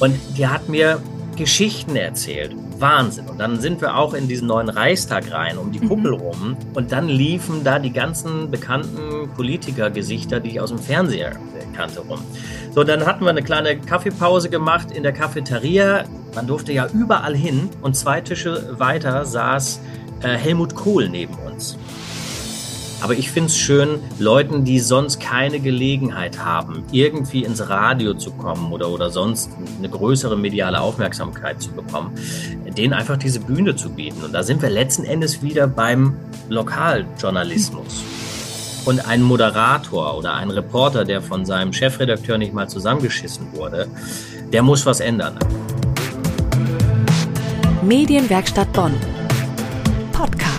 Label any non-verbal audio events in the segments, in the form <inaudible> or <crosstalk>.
Und die hat mir Geschichten erzählt. Wahnsinn. Und dann sind wir auch in diesen neuen Reichstag rein, um die mhm. Kuppel rum. Und dann liefen da die ganzen bekannten Politikergesichter, die ich aus dem Fernseher kannte, rum. So, dann hatten wir eine kleine Kaffeepause gemacht in der Cafeteria. Man durfte ja überall hin. Und zwei Tische weiter saß äh, Helmut Kohl neben uns. Aber ich finde es schön, Leuten, die sonst keine Gelegenheit haben, irgendwie ins Radio zu kommen oder, oder sonst eine größere mediale Aufmerksamkeit zu bekommen, denen einfach diese Bühne zu bieten. Und da sind wir letzten Endes wieder beim Lokaljournalismus. Und ein Moderator oder ein Reporter, der von seinem Chefredakteur nicht mal zusammengeschissen wurde, der muss was ändern. Medienwerkstatt Bonn. Podcast.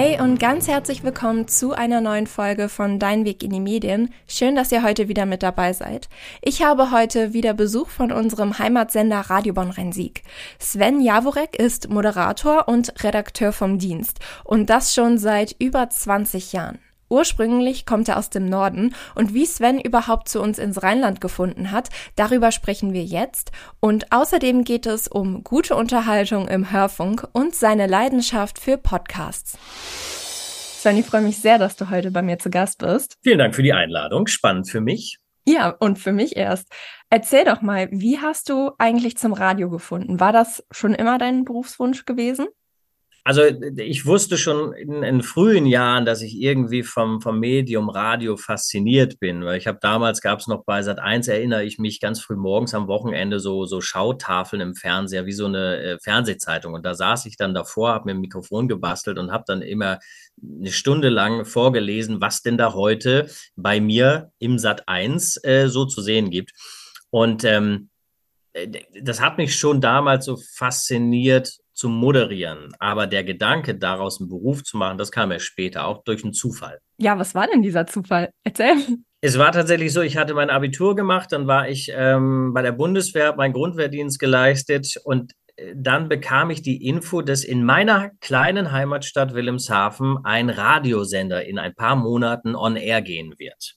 Hey und ganz herzlich willkommen zu einer neuen Folge von Dein Weg in die Medien. Schön, dass ihr heute wieder mit dabei seid. Ich habe heute wieder Besuch von unserem Heimatsender Radio Bonn Rhein-Sieg. Sven Jaworek ist Moderator und Redakteur vom Dienst und das schon seit über 20 Jahren. Ursprünglich kommt er aus dem Norden und wie Sven überhaupt zu uns ins Rheinland gefunden hat, darüber sprechen wir jetzt. Und außerdem geht es um gute Unterhaltung im Hörfunk und seine Leidenschaft für Podcasts. Sven, ich freue mich sehr, dass du heute bei mir zu Gast bist. Vielen Dank für die Einladung. Spannend für mich. Ja, und für mich erst. Erzähl doch mal, wie hast du eigentlich zum Radio gefunden? War das schon immer dein Berufswunsch gewesen? Also ich wusste schon in, in, frühen Jahren, dass ich irgendwie vom, vom Medium Radio fasziniert bin, weil ich habe damals gab es noch bei Sat 1 erinnere ich mich ganz früh morgens am Wochenende so so Schautafeln im Fernseher wie so eine äh, Fernsehzeitung. Und da saß ich dann davor, habe mir ein Mikrofon gebastelt und habe dann immer eine Stunde lang vorgelesen, was denn da heute bei mir im Sat 1 äh, so zu sehen gibt. Und ähm, äh, das hat mich schon damals so fasziniert, zu moderieren. Aber der Gedanke, daraus einen Beruf zu machen, das kam erst später, auch durch einen Zufall. Ja, was war denn dieser Zufall? Erzähl. Es war tatsächlich so, ich hatte mein Abitur gemacht, dann war ich ähm, bei der Bundeswehr, mein Grundwehrdienst geleistet und äh, dann bekam ich die Info, dass in meiner kleinen Heimatstadt Wilhelmshaven ein Radiosender in ein paar Monaten on air gehen wird.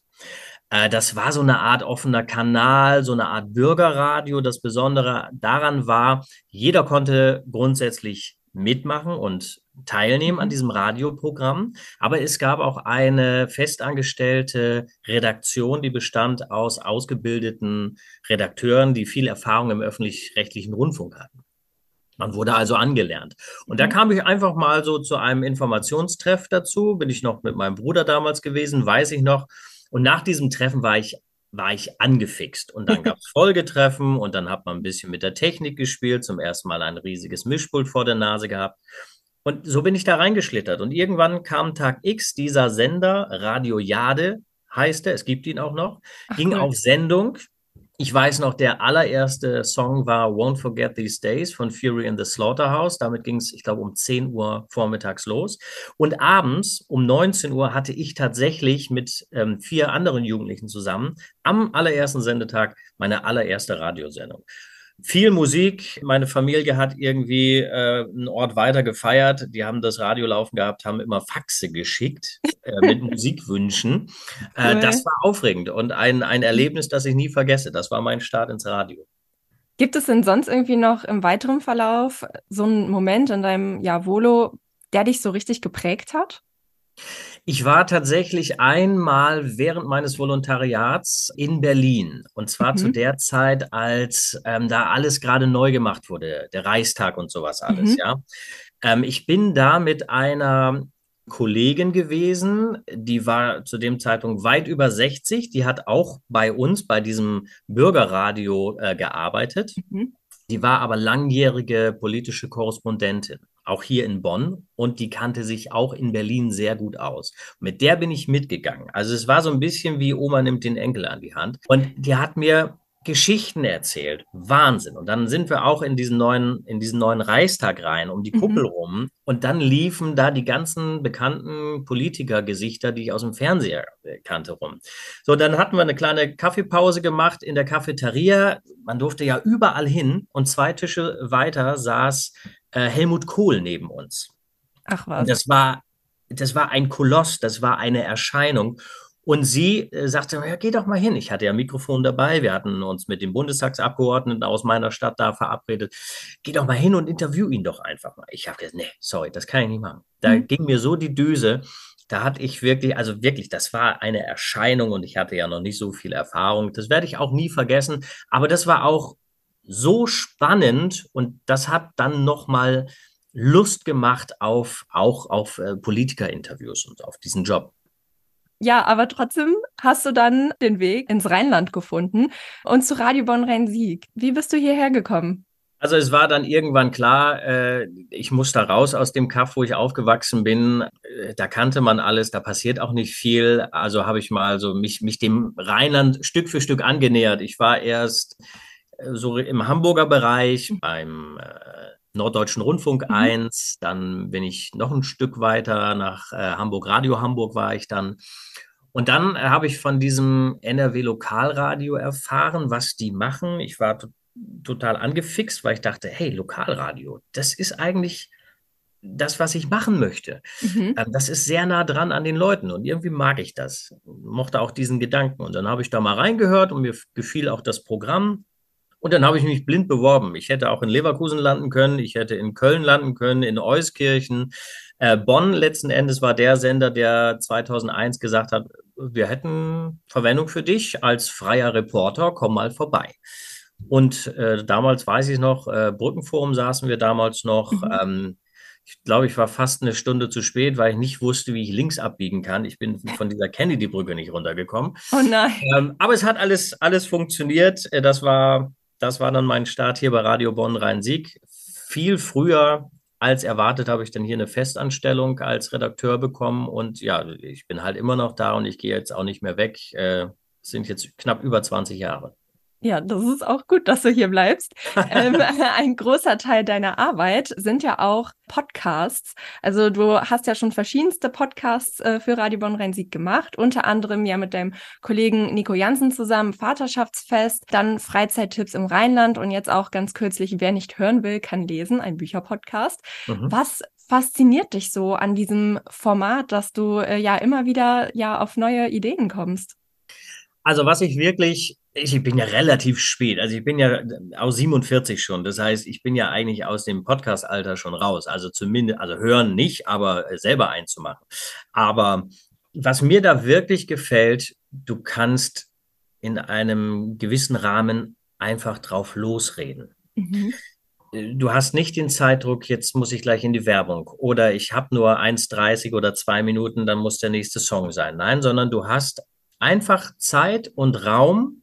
Äh, das war so eine Art offener Kanal, so eine Art Bürgerradio. Das Besondere daran war, jeder konnte grundsätzlich mitmachen und teilnehmen an diesem Radioprogramm. Aber es gab auch eine festangestellte Redaktion, die bestand aus ausgebildeten Redakteuren, die viel Erfahrung im öffentlich-rechtlichen Rundfunk hatten. Man wurde also angelernt. Und da mhm. kam ich einfach mal so zu einem Informationstreff dazu. Bin ich noch mit meinem Bruder damals gewesen, weiß ich noch. Und nach diesem Treffen war ich, war ich angefixt. Und dann gab es <laughs> Folgetreffen und dann hat man ein bisschen mit der Technik gespielt, zum ersten Mal ein riesiges Mischpult vor der Nase gehabt. Und so bin ich da reingeschlittert. Und irgendwann kam Tag X, dieser Sender, Radio Jade heißt er, es gibt ihn auch noch, Ach, ging cool. auf Sendung ich weiß noch, der allererste Song war Won't Forget These Days von Fury in the Slaughterhouse. Damit ging es, ich glaube, um 10 Uhr vormittags los. Und abends um 19 Uhr hatte ich tatsächlich mit ähm, vier anderen Jugendlichen zusammen am allerersten Sendetag meine allererste Radiosendung viel Musik. Meine Familie hat irgendwie äh, einen Ort weiter gefeiert. Die haben das Radio laufen gehabt, haben immer Faxe geschickt äh, mit <laughs> Musikwünschen. Äh, cool. Das war aufregend und ein, ein Erlebnis, das ich nie vergesse. Das war mein Start ins Radio. Gibt es denn sonst irgendwie noch im weiteren Verlauf so einen Moment in deinem ja, Volo, der dich so richtig geprägt hat? Ich war tatsächlich einmal während meines Volontariats in Berlin. Und zwar mhm. zu der Zeit, als ähm, da alles gerade neu gemacht wurde, der Reichstag und sowas alles, mhm. ja. Ähm, ich bin da mit einer Kollegin gewesen, die war zu dem Zeitpunkt weit über 60, die hat auch bei uns, bei diesem Bürgerradio äh, gearbeitet. Mhm. Die war aber langjährige politische Korrespondentin auch hier in Bonn und die kannte sich auch in Berlin sehr gut aus. Mit der bin ich mitgegangen. Also es war so ein bisschen wie Oma nimmt den Enkel an die Hand und die hat mir Geschichten erzählt. Wahnsinn. Und dann sind wir auch in diesen neuen, in diesen neuen Reichstag rein, um die Kuppel mhm. rum. Und dann liefen da die ganzen bekannten Politikergesichter, die ich aus dem Fernseher äh, kannte, rum. So, dann hatten wir eine kleine Kaffeepause gemacht in der Cafeteria. Man durfte ja überall hin. Und zwei Tische weiter saß äh, Helmut Kohl neben uns. Ach was. Das war, das war ein Koloss, das war eine Erscheinung. Und sie äh, sagte, ja, geh doch mal hin. Ich hatte ja ein Mikrofon dabei. Wir hatten uns mit dem Bundestagsabgeordneten aus meiner Stadt da verabredet. Geh doch mal hin und interview ihn doch einfach mal. Ich habe gesagt, nee, sorry, das kann ich nicht machen. Da mhm. ging mir so die Düse. Da hatte ich wirklich, also wirklich, das war eine Erscheinung und ich hatte ja noch nicht so viel Erfahrung. Das werde ich auch nie vergessen. Aber das war auch so spannend und das hat dann nochmal Lust gemacht auf auch auf äh, Politikerinterviews und auf diesen Job. Ja, aber trotzdem hast du dann den Weg ins Rheinland gefunden und zu Radio Bonn Rhein-Sieg. Wie bist du hierher gekommen? Also es war dann irgendwann klar, äh, ich muss da raus aus dem Kaff, wo ich aufgewachsen bin. Äh, da kannte man alles, da passiert auch nicht viel. Also habe ich mal so mich, mich dem Rheinland Stück für Stück angenähert. Ich war erst so im Hamburger Bereich beim äh, Norddeutschen Rundfunk mhm. 1, dann bin ich noch ein Stück weiter nach äh, Hamburg, Radio Hamburg war ich dann. Und dann habe ich von diesem NRW Lokalradio erfahren, was die machen. Ich war total angefixt, weil ich dachte, hey, Lokalradio, das ist eigentlich das, was ich machen möchte. Mhm. Ähm, das ist sehr nah dran an den Leuten und irgendwie mag ich das. Mochte auch diesen Gedanken. Und dann habe ich da mal reingehört und mir gefiel auch das Programm. Und dann habe ich mich blind beworben. Ich hätte auch in Leverkusen landen können, ich hätte in Köln landen können, in Euskirchen. Äh, Bonn letzten Endes war der Sender, der 2001 gesagt hat, wir hätten Verwendung für dich als freier Reporter, komm mal vorbei. Und äh, damals weiß ich noch, äh, Brückenforum saßen wir damals noch. Mhm. Ähm, ich glaube, ich war fast eine Stunde zu spät, weil ich nicht wusste, wie ich links abbiegen kann. Ich bin von dieser Kennedy-Brücke nicht runtergekommen. Oh nein. Ähm, aber es hat alles, alles funktioniert. Äh, das war das war dann mein Start hier bei Radio Bonn Rhein-Sieg. Viel früher als erwartet habe ich dann hier eine Festanstellung als Redakteur bekommen und ja, ich bin halt immer noch da und ich gehe jetzt auch nicht mehr weg. Äh, sind jetzt knapp über 20 Jahre. Ja, das ist auch gut, dass du hier bleibst. ähm, <laughs> <laughs> ein großer Teil deiner Arbeit sind ja auch Podcasts. Also du hast ja schon verschiedenste Podcasts äh, für Radio Bonn Rhein-Sieg gemacht, unter anderem ja mit deinem Kollegen Nico Jansen zusammen Vaterschaftsfest, dann Freizeittipps im Rheinland und jetzt auch ganz kürzlich Wer nicht hören will, kann lesen, ein Bücherpodcast. Mhm. Was fasziniert dich so an diesem Format, dass du äh, ja immer wieder ja auf neue Ideen kommst? Also was ich wirklich ich bin ja relativ spät, also ich bin ja aus 47 schon. Das heißt, ich bin ja eigentlich aus dem Podcast-Alter schon raus. Also zumindest, also hören nicht, aber selber einzumachen. Aber was mir da wirklich gefällt, du kannst in einem gewissen Rahmen einfach drauf losreden. Mhm. Du hast nicht den Zeitdruck, jetzt muss ich gleich in die Werbung oder ich habe nur 1,30 oder zwei Minuten, dann muss der nächste Song sein. Nein, sondern du hast einfach Zeit und Raum,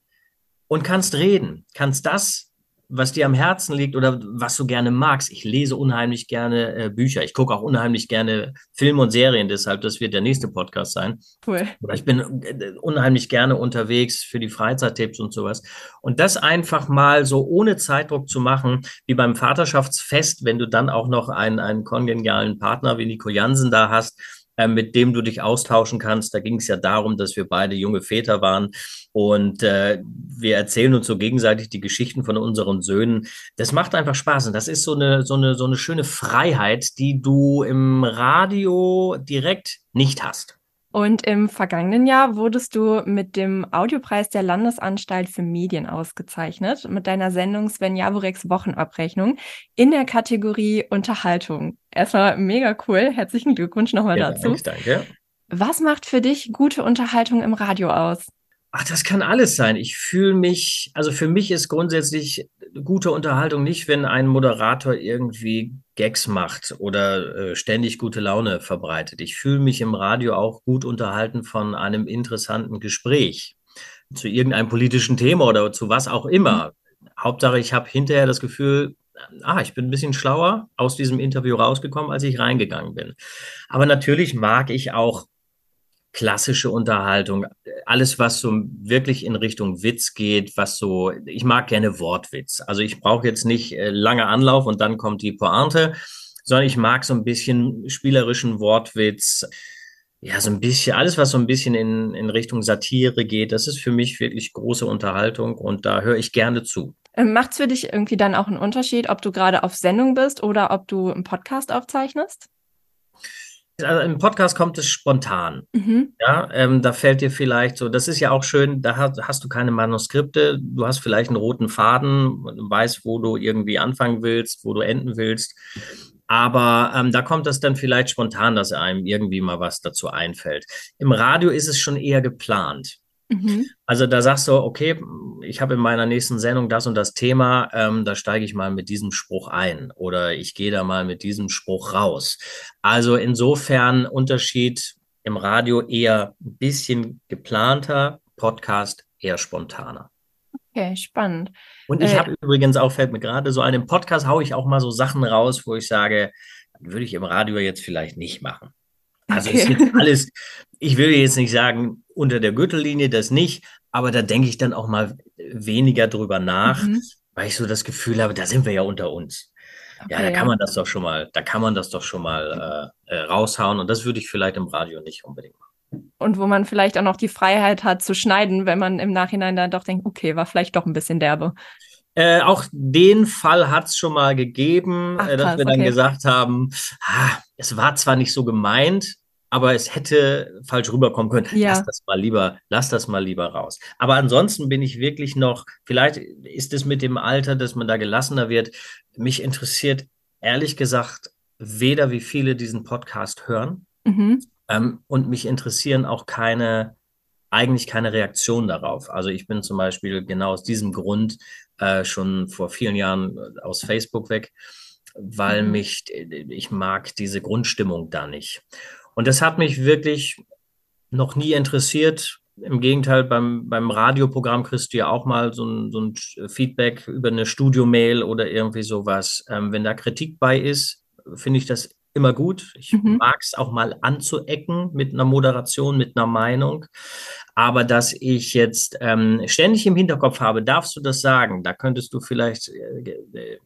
und kannst reden, kannst das, was dir am Herzen liegt oder was du gerne magst. Ich lese unheimlich gerne äh, Bücher. Ich gucke auch unheimlich gerne Filme und Serien, deshalb, das wird der nächste Podcast sein. Cool. Oder ich bin äh, unheimlich gerne unterwegs für die Freizeittipps und sowas. Und das einfach mal so ohne Zeitdruck zu machen, wie beim Vaterschaftsfest, wenn du dann auch noch einen, einen kongenialen Partner wie Nico Jansen da hast, mit dem du dich austauschen kannst. Da ging es ja darum, dass wir beide junge Väter waren und äh, wir erzählen uns so gegenseitig die Geschichten von unseren Söhnen. Das macht einfach Spaß und das ist so eine, so eine, so eine schöne Freiheit, die du im Radio direkt nicht hast. Und im vergangenen Jahr wurdest du mit dem Audiopreis der Landesanstalt für Medien ausgezeichnet, mit deiner Sendung Sven Javoreks Wochenabrechnung in der Kategorie Unterhaltung. Erstmal mega cool. Herzlichen Glückwunsch nochmal ja, dazu. Danke. Was macht für dich gute Unterhaltung im Radio aus? Ach, das kann alles sein. Ich fühle mich, also für mich ist grundsätzlich gute Unterhaltung nicht, wenn ein Moderator irgendwie Gags macht oder äh, ständig gute Laune verbreitet. Ich fühle mich im Radio auch gut unterhalten von einem interessanten Gespräch zu irgendeinem politischen Thema oder zu was auch immer. Mhm. Hauptsache, ich habe hinterher das Gefühl, ah, ich bin ein bisschen schlauer aus diesem Interview rausgekommen, als ich reingegangen bin. Aber natürlich mag ich auch klassische Unterhaltung, alles, was so wirklich in Richtung Witz geht, was so, ich mag gerne Wortwitz. Also ich brauche jetzt nicht äh, lange Anlauf und dann kommt die Pointe, sondern ich mag so ein bisschen spielerischen Wortwitz. Ja, so ein bisschen, alles, was so ein bisschen in, in Richtung Satire geht, das ist für mich wirklich große Unterhaltung und da höre ich gerne zu. Ähm, Macht es für dich irgendwie dann auch einen Unterschied, ob du gerade auf Sendung bist oder ob du einen Podcast aufzeichnest? Also Im Podcast kommt es spontan. Mhm. Ja, ähm, da fällt dir vielleicht so, das ist ja auch schön, da hast, hast du keine Manuskripte, du hast vielleicht einen roten Faden, weißt, wo du irgendwie anfangen willst, wo du enden willst. Aber ähm, da kommt es dann vielleicht spontan, dass einem irgendwie mal was dazu einfällt. Im Radio ist es schon eher geplant. Mhm. Also da sagst du, okay, ich habe in meiner nächsten Sendung das und das Thema, ähm, da steige ich mal mit diesem Spruch ein oder ich gehe da mal mit diesem Spruch raus. Also insofern Unterschied im Radio eher ein bisschen geplanter, Podcast eher spontaner. Okay, spannend. Und ich Äh, habe übrigens auch, fällt mir gerade so ein, im Podcast haue ich auch mal so Sachen raus, wo ich sage, würde ich im Radio jetzt vielleicht nicht machen. Also ist Okay. jetzt alles, ich will jetzt nicht sagen, unter der Gürtellinie das nicht, aber da denke ich dann auch mal weniger drüber nach, Mhm. weil ich so das Gefühl habe, da sind wir ja unter uns. Ja, da Okay, kann man das doch schon mal, da kann man das doch schon mal äh, äh, raushauen und das würde ich vielleicht im Radio nicht unbedingt machen. Und wo man vielleicht auch noch die Freiheit hat zu schneiden, wenn man im Nachhinein dann doch denkt, okay, war vielleicht doch ein bisschen derbe. Äh, auch den Fall hat es schon mal gegeben, Ach, äh, dass krass, wir dann okay. gesagt haben, ah, es war zwar nicht so gemeint, aber es hätte falsch rüberkommen können. Ja. Lass das mal lieber, lass das mal lieber raus. Aber ansonsten bin ich wirklich noch, vielleicht ist es mit dem Alter, dass man da gelassener wird. Mich interessiert ehrlich gesagt weder, wie viele diesen Podcast hören, Mhm. ähm, und mich interessieren auch keine, eigentlich keine Reaktionen darauf. Also ich bin zum Beispiel genau aus diesem Grund äh, schon vor vielen Jahren äh, aus Facebook weg, weil Mhm. mich, ich mag diese Grundstimmung da nicht. Und das hat mich wirklich noch nie interessiert. Im Gegenteil, beim, beim Radioprogramm kriegst du ja auch mal so ein, so ein Feedback über eine Studiomail oder irgendwie sowas. Ähm, wenn da Kritik bei ist, finde ich das immer gut. Ich Mhm. mag es auch mal anzuecken mit einer Moderation, mit einer Meinung. Aber dass ich jetzt ähm, ständig im Hinterkopf habe, darfst du das sagen? Da könntest du vielleicht äh, äh,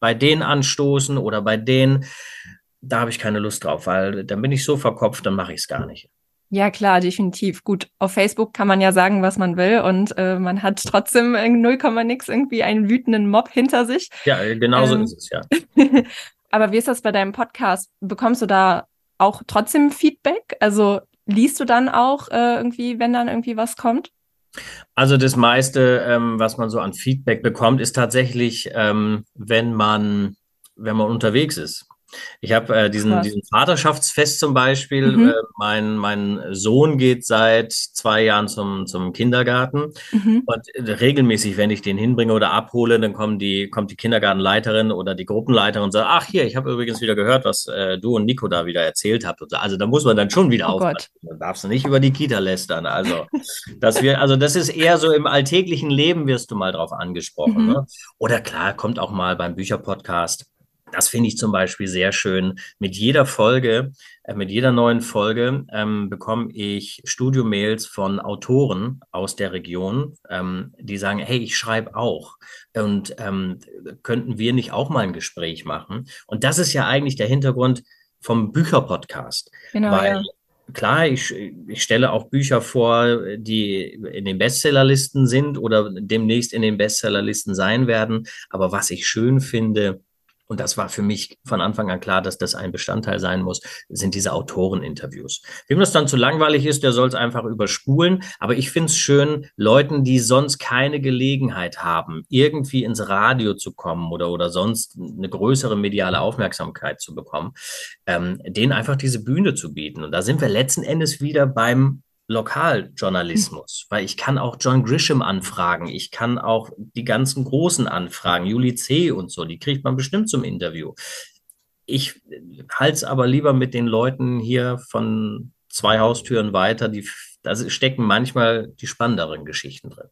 bei denen anstoßen oder bei denen, da habe ich keine Lust drauf, weil dann bin ich so verkopft, dann mache ich es gar nicht. Ja, klar, definitiv. Gut, auf Facebook kann man ja sagen, was man will und äh, man hat trotzdem in 0, nix irgendwie einen wütenden Mob hinter sich. Ja, äh, genau so Ähm, ist es ja. <laughs> Aber wie ist das bei deinem Podcast? Bekommst du da auch trotzdem Feedback? Also liest du dann auch äh, irgendwie, wenn dann irgendwie was kommt? Also das meiste, ähm, was man so an Feedback bekommt, ist tatsächlich, ähm, wenn man, wenn man unterwegs ist. Ich habe äh, diesen, diesen Vaterschaftsfest zum Beispiel. Mhm. Äh, mein, mein Sohn geht seit zwei Jahren zum, zum Kindergarten. Mhm. Und äh, regelmäßig, wenn ich den hinbringe oder abhole, dann kommen die, kommt die Kindergartenleiterin oder die Gruppenleiterin und sagt, ach hier, ich habe übrigens wieder gehört, was äh, du und Nico da wieder erzählt habt. Also da muss man dann schon wieder Oh aufpassen. Dann darfst du nicht über die Kita lästern. Also, dass wir, also das ist eher so im alltäglichen Leben wirst du mal drauf angesprochen. Mhm. Ne? Oder klar, kommt auch mal beim Bücherpodcast. Das finde ich zum Beispiel sehr schön. Mit jeder Folge, äh, mit jeder neuen Folge ähm, bekomme ich Studiomails von Autoren aus der Region, ähm, die sagen, hey, ich schreibe auch. Und ähm, könnten wir nicht auch mal ein Gespräch machen? Und das ist ja eigentlich der Hintergrund vom Bücherpodcast. Genau, Weil ja. klar, ich, ich stelle auch Bücher vor, die in den Bestsellerlisten sind oder demnächst in den Bestsellerlisten sein werden. Aber was ich schön finde, und das war für mich von Anfang an klar, dass das ein Bestandteil sein muss, sind diese Autoreninterviews. Wem das dann zu langweilig ist, der soll es einfach überspulen. Aber ich finde es schön, Leuten, die sonst keine Gelegenheit haben, irgendwie ins Radio zu kommen oder, oder sonst eine größere mediale Aufmerksamkeit zu bekommen, ähm, denen einfach diese Bühne zu bieten. Und da sind wir letzten Endes wieder beim Lokaljournalismus, weil ich kann auch John Grisham anfragen, ich kann auch die ganzen Großen anfragen, Juli C. und so, die kriegt man bestimmt zum Interview. Ich halte es aber lieber mit den Leuten hier von zwei Haustüren weiter, die, da stecken manchmal die spannenderen Geschichten drin.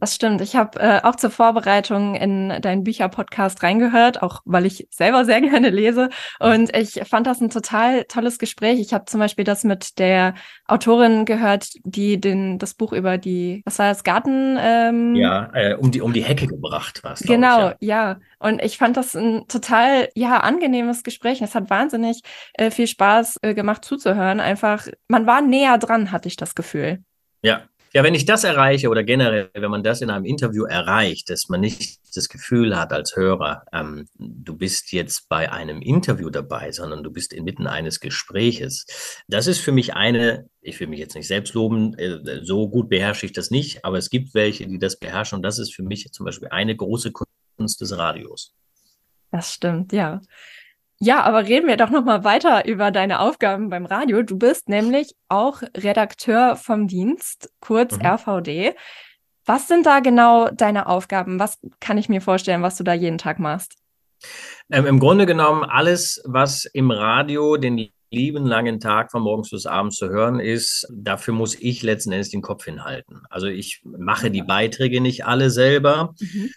Das stimmt. Ich habe äh, auch zur Vorbereitung in deinen Bücher-Podcast reingehört, auch weil ich selber sehr <laughs> gerne lese. Und ich fand das ein total tolles Gespräch. Ich habe zum Beispiel das mit der Autorin gehört, die den, das Buch über die, was war das, Garten? Ähm, Ja, äh, um, die, um die Hecke gebracht war. Genau, ich, ja. ja. Und ich fand das ein total, ja, angenehmes Gespräch. Es hat wahnsinnig äh, viel Spaß äh, gemacht zuzuhören. Einfach, man war näher dran, hatte ich das Gefühl. Ja, Ja, wenn ich das erreiche oder generell, wenn man das in einem Interview erreicht, dass man nicht das Gefühl hat als Hörer, ähm, du bist jetzt bei einem Interview dabei, sondern du bist inmitten eines Gespräches. Das ist für mich eine, ich will mich jetzt nicht selbst loben, äh, so gut beherrsche ich das nicht, aber es gibt welche, die das beherrschen und das ist für mich zum Beispiel eine große Kunst des Radios. Das stimmt, ja. Ja, aber reden wir doch noch mal weiter über deine Aufgaben beim Radio. Du bist nämlich auch Redakteur vom Dienst, kurz mhm. RVD. Was sind da genau deine Aufgaben? Was kann ich mir vorstellen, was du da jeden Tag machst? Ähm, Im Grunde genommen alles, was im Radio den lieben langen Tag von morgens bis abends zu hören ist, dafür muss ich letzten Endes den Kopf hinhalten. Also ich mache die Beiträge nicht alle selber. Mhm.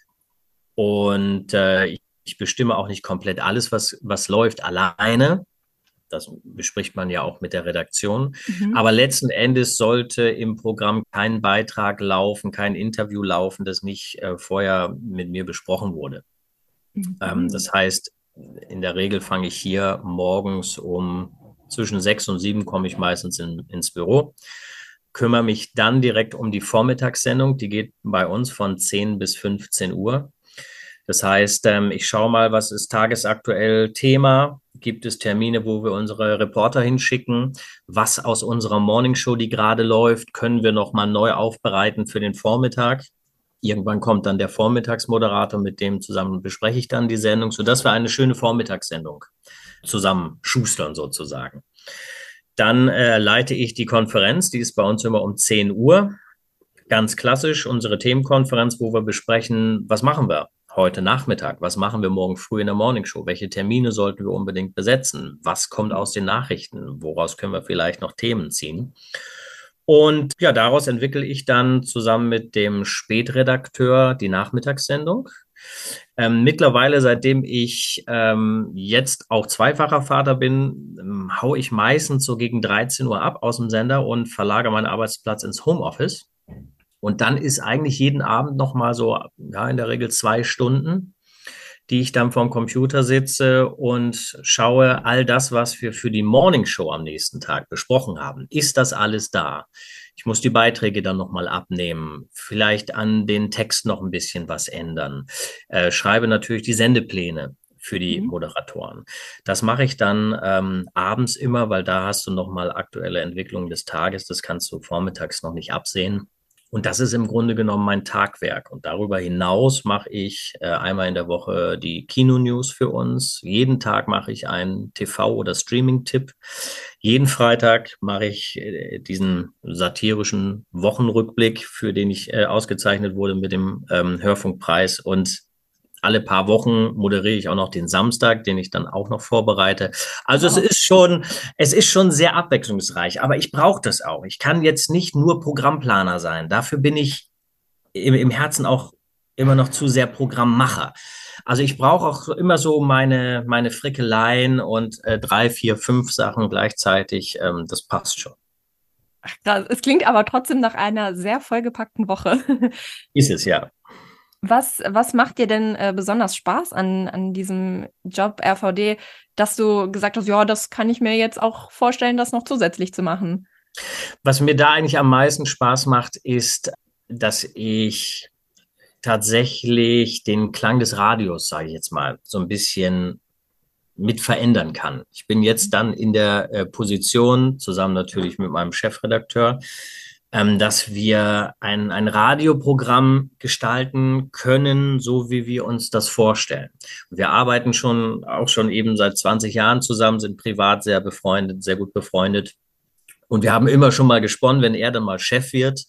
Und äh, ich ich bestimme auch nicht komplett alles, was, was läuft, alleine. Das bespricht man ja auch mit der Redaktion. Mhm. Aber letzten Endes sollte im Programm kein Beitrag laufen, kein Interview laufen, das nicht äh, vorher mit mir besprochen wurde. Mhm. Ähm, das heißt, in der Regel fange ich hier morgens um zwischen sechs und sieben komme ich meistens in, ins Büro, kümmere mich dann direkt um die Vormittagssendung. Die geht bei uns von 10 bis 15 Uhr. Das heißt, ähm, ich schaue mal, was ist tagesaktuell Thema. Gibt es Termine, wo wir unsere Reporter hinschicken? Was aus unserer Morningshow, die gerade läuft, können wir nochmal neu aufbereiten für den Vormittag? Irgendwann kommt dann der Vormittagsmoderator, mit dem zusammen bespreche ich dann die Sendung, sodass wir eine schöne Vormittagssendung zusammen schustern sozusagen. Dann äh, leite ich die Konferenz, die ist bei uns immer um 10 Uhr. Ganz klassisch unsere Themenkonferenz, wo wir besprechen, was machen wir? Heute Nachmittag? Was machen wir morgen früh in der Morningshow? Welche Termine sollten wir unbedingt besetzen? Was kommt aus den Nachrichten? Woraus können wir vielleicht noch Themen ziehen? Und ja, daraus entwickle ich dann zusammen mit dem Spätredakteur die Nachmittagssendung. Ähm, mittlerweile, seitdem ich ähm, jetzt auch zweifacher Vater bin, ähm, haue ich meistens so gegen 13 Uhr ab aus dem Sender und verlagere meinen Arbeitsplatz ins Homeoffice. Und dann ist eigentlich jeden Abend noch mal so, ja, in der Regel zwei Stunden, die ich dann vorm Computer sitze und schaue all das, was wir für die Morning Show am nächsten Tag besprochen haben. Ist das alles da? Ich muss die Beiträge dann nochmal abnehmen, vielleicht an den Text noch ein bisschen was ändern. Äh, schreibe natürlich die Sendepläne für die mhm. Moderatoren. Das mache ich dann ähm, abends immer, weil da hast du nochmal aktuelle Entwicklungen des Tages. Das kannst du vormittags noch nicht absehen. Und das ist im Grunde genommen mein Tagwerk. Und darüber hinaus mache ich äh, einmal in der Woche die Kino-News für uns. Jeden Tag mache ich einen TV- oder Streaming-Tipp. Jeden Freitag mache ich äh, diesen satirischen Wochenrückblick, für den ich äh, ausgezeichnet wurde mit dem ähm, Hörfunkpreis. Und alle paar Wochen moderiere ich auch noch den Samstag, den ich dann auch noch vorbereite. Also es ist schon, es ist schon sehr abwechslungsreich, aber ich brauche das auch. Ich kann jetzt nicht nur Programmplaner sein. Dafür bin ich im, im Herzen auch immer noch zu sehr Programmmacher. Also ich brauche auch immer so meine, meine Frickeleien und äh, drei, vier, fünf Sachen gleichzeitig. Ähm, das passt schon. Ach, es klingt aber trotzdem nach einer sehr vollgepackten Woche. Ist es, ja. Was, was macht dir denn äh, besonders Spaß an, an diesem Job RVD, dass du gesagt hast, ja, das kann ich mir jetzt auch vorstellen, das noch zusätzlich zu machen? Was mir da eigentlich am meisten Spaß macht, ist, dass ich tatsächlich den Klang des Radios, sage ich jetzt mal, so ein bisschen mit verändern kann. Ich bin jetzt dann in der äh, Position, zusammen natürlich mit meinem Chefredakteur, ähm, dass wir ein, ein Radioprogramm gestalten können, so wie wir uns das vorstellen. Wir arbeiten schon auch schon eben seit 20 Jahren zusammen, sind privat sehr befreundet, sehr gut befreundet. Und wir haben immer schon mal gesponnen, wenn er dann mal Chef wird,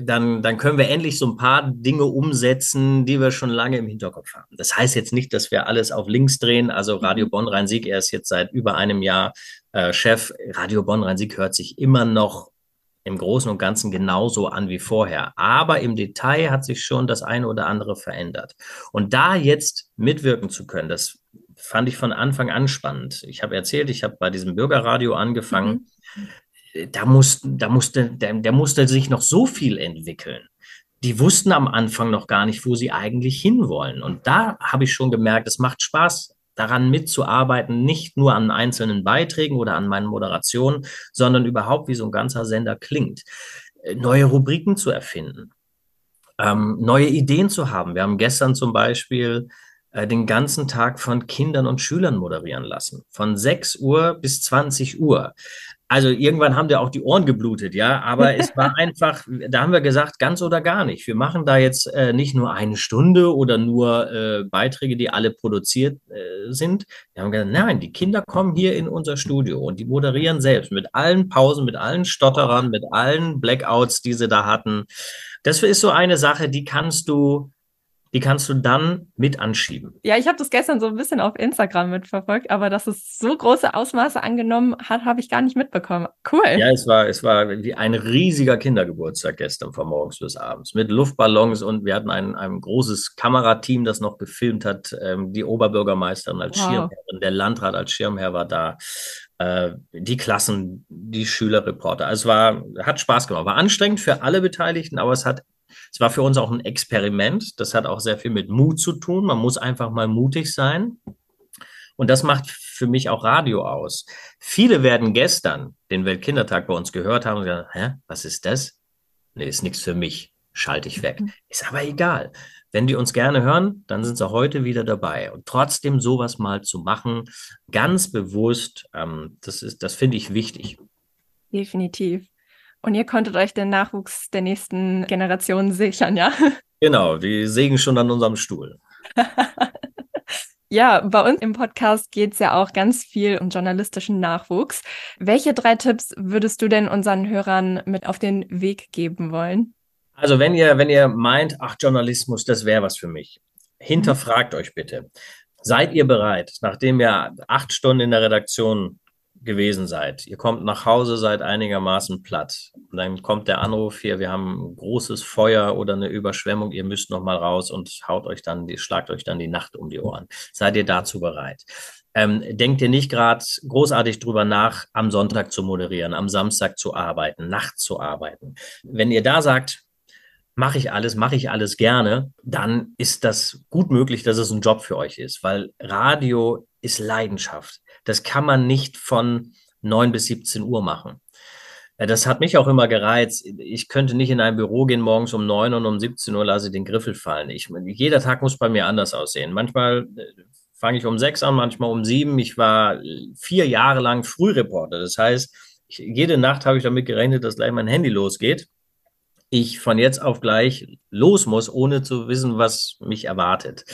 dann, dann können wir endlich so ein paar Dinge umsetzen, die wir schon lange im Hinterkopf haben. Das heißt jetzt nicht, dass wir alles auf links drehen. Also Radio Bonn-Rhein-Sieg, er ist jetzt seit über einem Jahr äh, Chef. Radio Bonn-Rhein-Sieg hört sich immer noch im Großen und Ganzen genauso an wie vorher. Aber im Detail hat sich schon das eine oder andere verändert. Und da jetzt mitwirken zu können, das fand ich von Anfang an spannend. Ich habe erzählt, ich habe bei diesem Bürgerradio angefangen. Mhm. Da, muss, da musste, der, der musste sich noch so viel entwickeln. Die wussten am Anfang noch gar nicht, wo sie eigentlich hinwollen. Und da habe ich schon gemerkt, es macht Spaß, daran mitzuarbeiten, nicht nur an einzelnen Beiträgen oder an meinen Moderationen, sondern überhaupt, wie so ein ganzer Sender klingt. neue Rubriken zu erfinden, ähm, neue Ideen zu haben. Wir haben gestern zum Beispiel äh, den ganzen Tag von Kindern und Schülern moderieren lassen, von 6 Uhr bis 20 Uhr. Also irgendwann haben dir auch die Ohren geblutet, ja, aber es war <laughs> einfach, da haben wir gesagt, ganz oder gar nicht. Wir machen da jetzt äh, nicht nur eine Stunde oder nur äh, Beiträge, die alle produziert äh, sind. Wir haben gesagt, nein, die Kinder kommen hier in unser Studio und die moderieren selbst mit allen Pausen, mit allen Stotterern, mit allen Blackouts, die sie da hatten. Das ist so eine Sache, die kannst du die kannst du dann mit anschieben. Ja, ich habe das gestern so ein bisschen auf Instagram mitverfolgt, aber dass es so große Ausmaße angenommen hat, habe ich gar nicht mitbekommen. Cool. Ja, es war, es war wie ein riesiger Kindergeburtstag gestern von morgens bis abends mit Luftballons und wir hatten ein, ein großes Kamerateam, das noch gefilmt hat. Ähm, die Oberbürgermeisterin als wow. Schirmherrin, der Landrat als Schirmherr war da äh, die Klassen, die Schülerreporter. Also es war, hat Spaß gemacht. War anstrengend für alle Beteiligten, aber es hat es war für uns auch ein Experiment. Das hat auch sehr viel mit Mut zu tun. Man muss einfach mal mutig sein. Und das macht für mich auch Radio aus. Viele werden gestern den Weltkindertag bei uns gehört haben und gesagt, hä, was ist das? Nee, ist nichts für mich. Schalte ich weg. Mhm. Ist aber egal. Wenn die uns gerne hören, dann sind sie heute wieder dabei. Und trotzdem sowas mal zu machen, ganz bewusst, ähm, das ist, das finde ich wichtig. Definitiv. Und ihr konntet euch den Nachwuchs der nächsten Generation sichern, ja? <laughs> Genau, die sägen schon an unserem Stuhl. ja, bei uns im Podcast geht es ja auch ganz viel um journalistischen Nachwuchs. Welche drei Tipps würdest du denn unseren Hörern mit auf den Weg geben wollen? Also wenn ihr, wenn ihr meint, ach, Journalismus, das wäre was für mich, hinterfragt euch bitte. Seid ihr bereit, nachdem ihr acht Stunden in der Redaktion gewesen seid. Ihr kommt nach Hause, seid einigermaßen platt. Und dann kommt der Anruf hier, wir haben ein großes Feuer oder eine Überschwemmung, ihr müsst noch mal raus und haut euch dann, die, schlagt euch dann die Nacht um die Ohren. Seid ihr dazu bereit? Ähm, denkt ihr nicht gerade großartig drüber nach, am Sonntag zu moderieren, am Samstag zu arbeiten, nachts zu arbeiten. Wenn ihr da sagt, mache ich alles, mache ich alles gerne, dann ist das gut möglich, dass es ein Job für euch ist, weil Radio ist Leidenschaft. Das kann man nicht von 9 bis 17 Uhr machen. Das hat mich auch immer gereizt. Ich könnte nicht in ein Büro gehen morgens um 9 und um 17 Uhr lasse ich den Griffel fallen. Ich, jeder Tag muss bei mir anders aussehen. Manchmal äh, fange ich um 6 an, manchmal um 7. Ich war vier Jahre lang Frühreporter. Das heißt, ich, jede Nacht habe ich damit gerechnet, dass gleich mein Handy losgeht. Ich von jetzt auf gleich los muss, ohne zu wissen, was mich erwartet.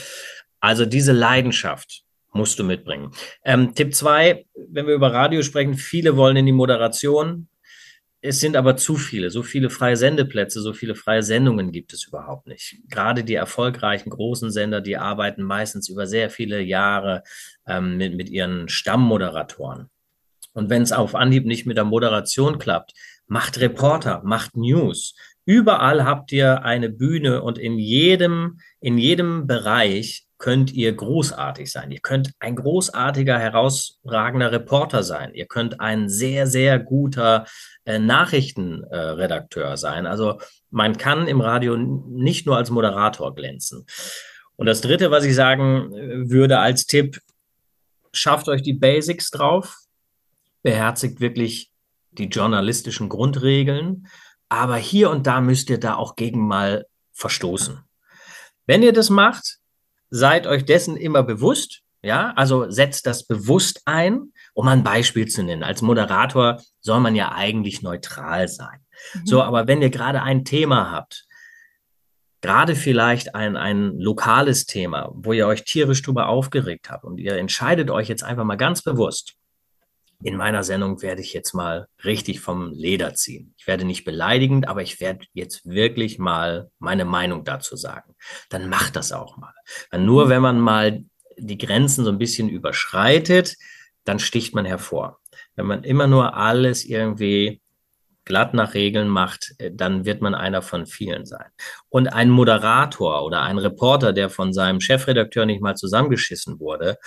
Also diese Leidenschaft, musst du mitbringen. Ähm, Tipp zwei, wenn wir über Radio sprechen, viele wollen in die Moderation. Es sind aber zu viele, so viele freie Sendeplätze, so viele freie Sendungen gibt es überhaupt nicht. Gerade die erfolgreichen großen Sender, die arbeiten meistens über sehr viele Jahre ähm, mit, mit ihren Stammmoderatoren. Und wenn es auf Anhieb nicht mit der Moderation klappt, macht Reporter, macht News. Überall habt ihr eine Bühne und in jedem, in jedem Bereich könnt ihr großartig sein. Ihr könnt ein großartiger, herausragender Reporter sein. Ihr könnt ein sehr, sehr guter äh, Nachrichtenredakteur sein. Also man kann im Radio nicht nur als Moderator glänzen. Und das Dritte, was ich sagen äh, würde als Tipp, schafft euch die Basics drauf, beherzigt wirklich die journalistischen Grundregeln, aber hier und da müsst ihr da auch gegen mal verstoßen. Wenn ihr das macht, seid euch dessen immer bewusst. Ja, also setzt das bewusst ein, um ein Beispiel zu nennen. Als Moderator soll man ja eigentlich neutral sein. Mhm. So, aber wenn ihr gerade ein Thema habt, gerade vielleicht ein, ein lokales Thema, wo ihr euch tierisch drüber aufgeregt habt und ihr entscheidet euch jetzt einfach mal ganz bewusst, in meiner Sendung werde ich jetzt mal richtig vom Leder ziehen. Ich werde nicht beleidigend, aber ich werde jetzt wirklich mal meine Meinung dazu sagen. Dann macht das auch mal. Weil nur wenn man mal die Grenzen so ein bisschen überschreitet, dann sticht man hervor. Wenn man immer nur alles irgendwie glatt nach Regeln macht, äh, dann wird man einer von vielen sein. Und ein Moderator oder ein Reporter, der von seinem Chefredakteur nicht mal zusammengeschissen wurde,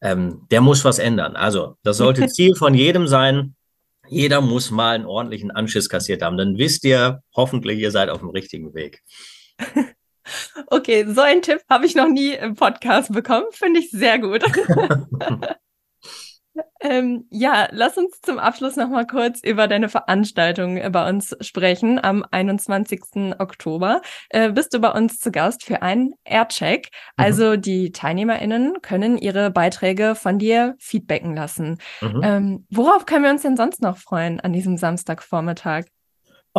ähm, der muss was ändern. Also das sollte <laughs> Ziel von jedem sein. Jeder muss mal einen ordentlichen Anschiss kassiert haben. Dann wisst ihr hoffentlich, ihr seid auf dem richtigen Weg. <laughs> Okay, so einen Tipp habe ich noch nie im Podcast bekommen. Finde ich sehr gut. <laughs> Ähm, ja, lass uns zum Abschluss noch mal kurz über deine Veranstaltung bei uns sprechen. Am 21. Oktober äh, bist du bei uns zu Gast für einen Aircheck. Mhm. Also die TeilnehmerInnen können ihre Beiträge von dir feedbacken lassen. Mhm. Ähm, worauf können wir uns denn sonst noch freuen an diesem Samstagvormittag?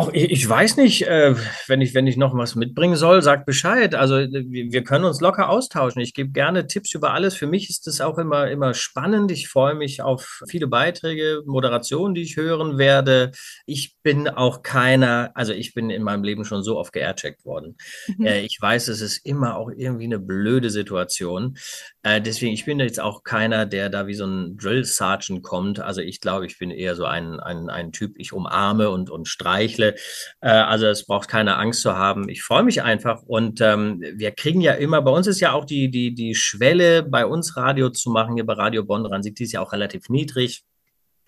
Auch ich weiß nicht, äh, wenn ich, wenn ich noch was mitbringen soll, sag Bescheid. Also wir können uns locker austauschen. Ich gebe gerne Tipps über alles. Für mich ist es auch immer, immer spannend. Ich freue mich auf viele Beiträge, Moderationen, die ich hören werde. Ich bin auch keiner, also ich bin in meinem Leben schon so oft geaircheckt worden. Mhm. Äh, ich weiß, es ist immer auch irgendwie eine blöde Situation. Äh, deswegen, ich bin jetzt auch keiner, der da wie so ein Drill Sergeant kommt. Also ich glaube, ich bin eher so ein, ein, ein Typ, ich umarme und, und streichle äh, also es braucht keine Angst zu haben. Ich freue mich einfach und ähm, wir kriegen ja immer, bei uns ist ja auch die, die, die Schwelle, bei uns Radio zu machen, hier bei Radio Bonn dran, die ist ja auch relativ niedrig.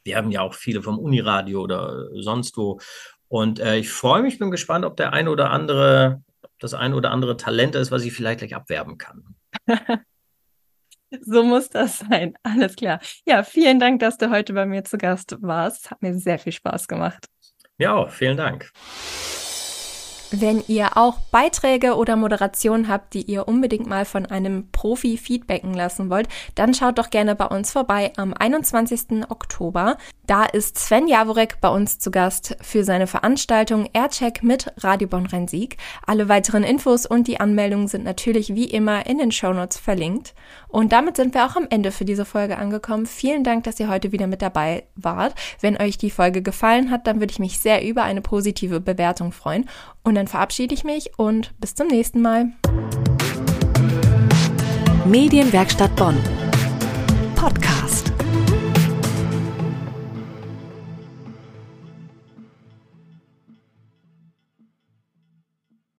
Wir haben ja auch viele vom Uniradio oder sonst wo. Und äh, ich freue mich, bin gespannt, ob der eine oder andere, das eine oder andere Talent ist, was ich vielleicht gleich abwerben kann. <laughs> So muss das sein. Alles klar. Ja, vielen Dank, dass du heute bei mir zu Gast warst. Hat mir sehr viel Spaß gemacht. Ja, vielen Dank. Wenn ihr auch Beiträge oder Moderationen habt, die ihr unbedingt mal von einem Profi feedbacken lassen wollt, dann schaut doch gerne bei uns vorbei am 21. Oktober. Da ist Sven Jaworek bei uns zu Gast für seine Veranstaltung Aircheck mit Radio Bonn Rhein-Sieg. Alle weiteren Infos und die Anmeldungen sind natürlich wie immer in den Shownotes verlinkt. Und damit sind wir auch am Ende für diese Folge angekommen. Vielen Dank, dass ihr heute wieder mit dabei wart. Wenn euch die Folge gefallen hat, dann würde ich mich sehr über eine positive Bewertung freuen. Und dann verabschiede ich mich und bis zum nächsten Mal. Medienwerkstatt Bonn. Podcast.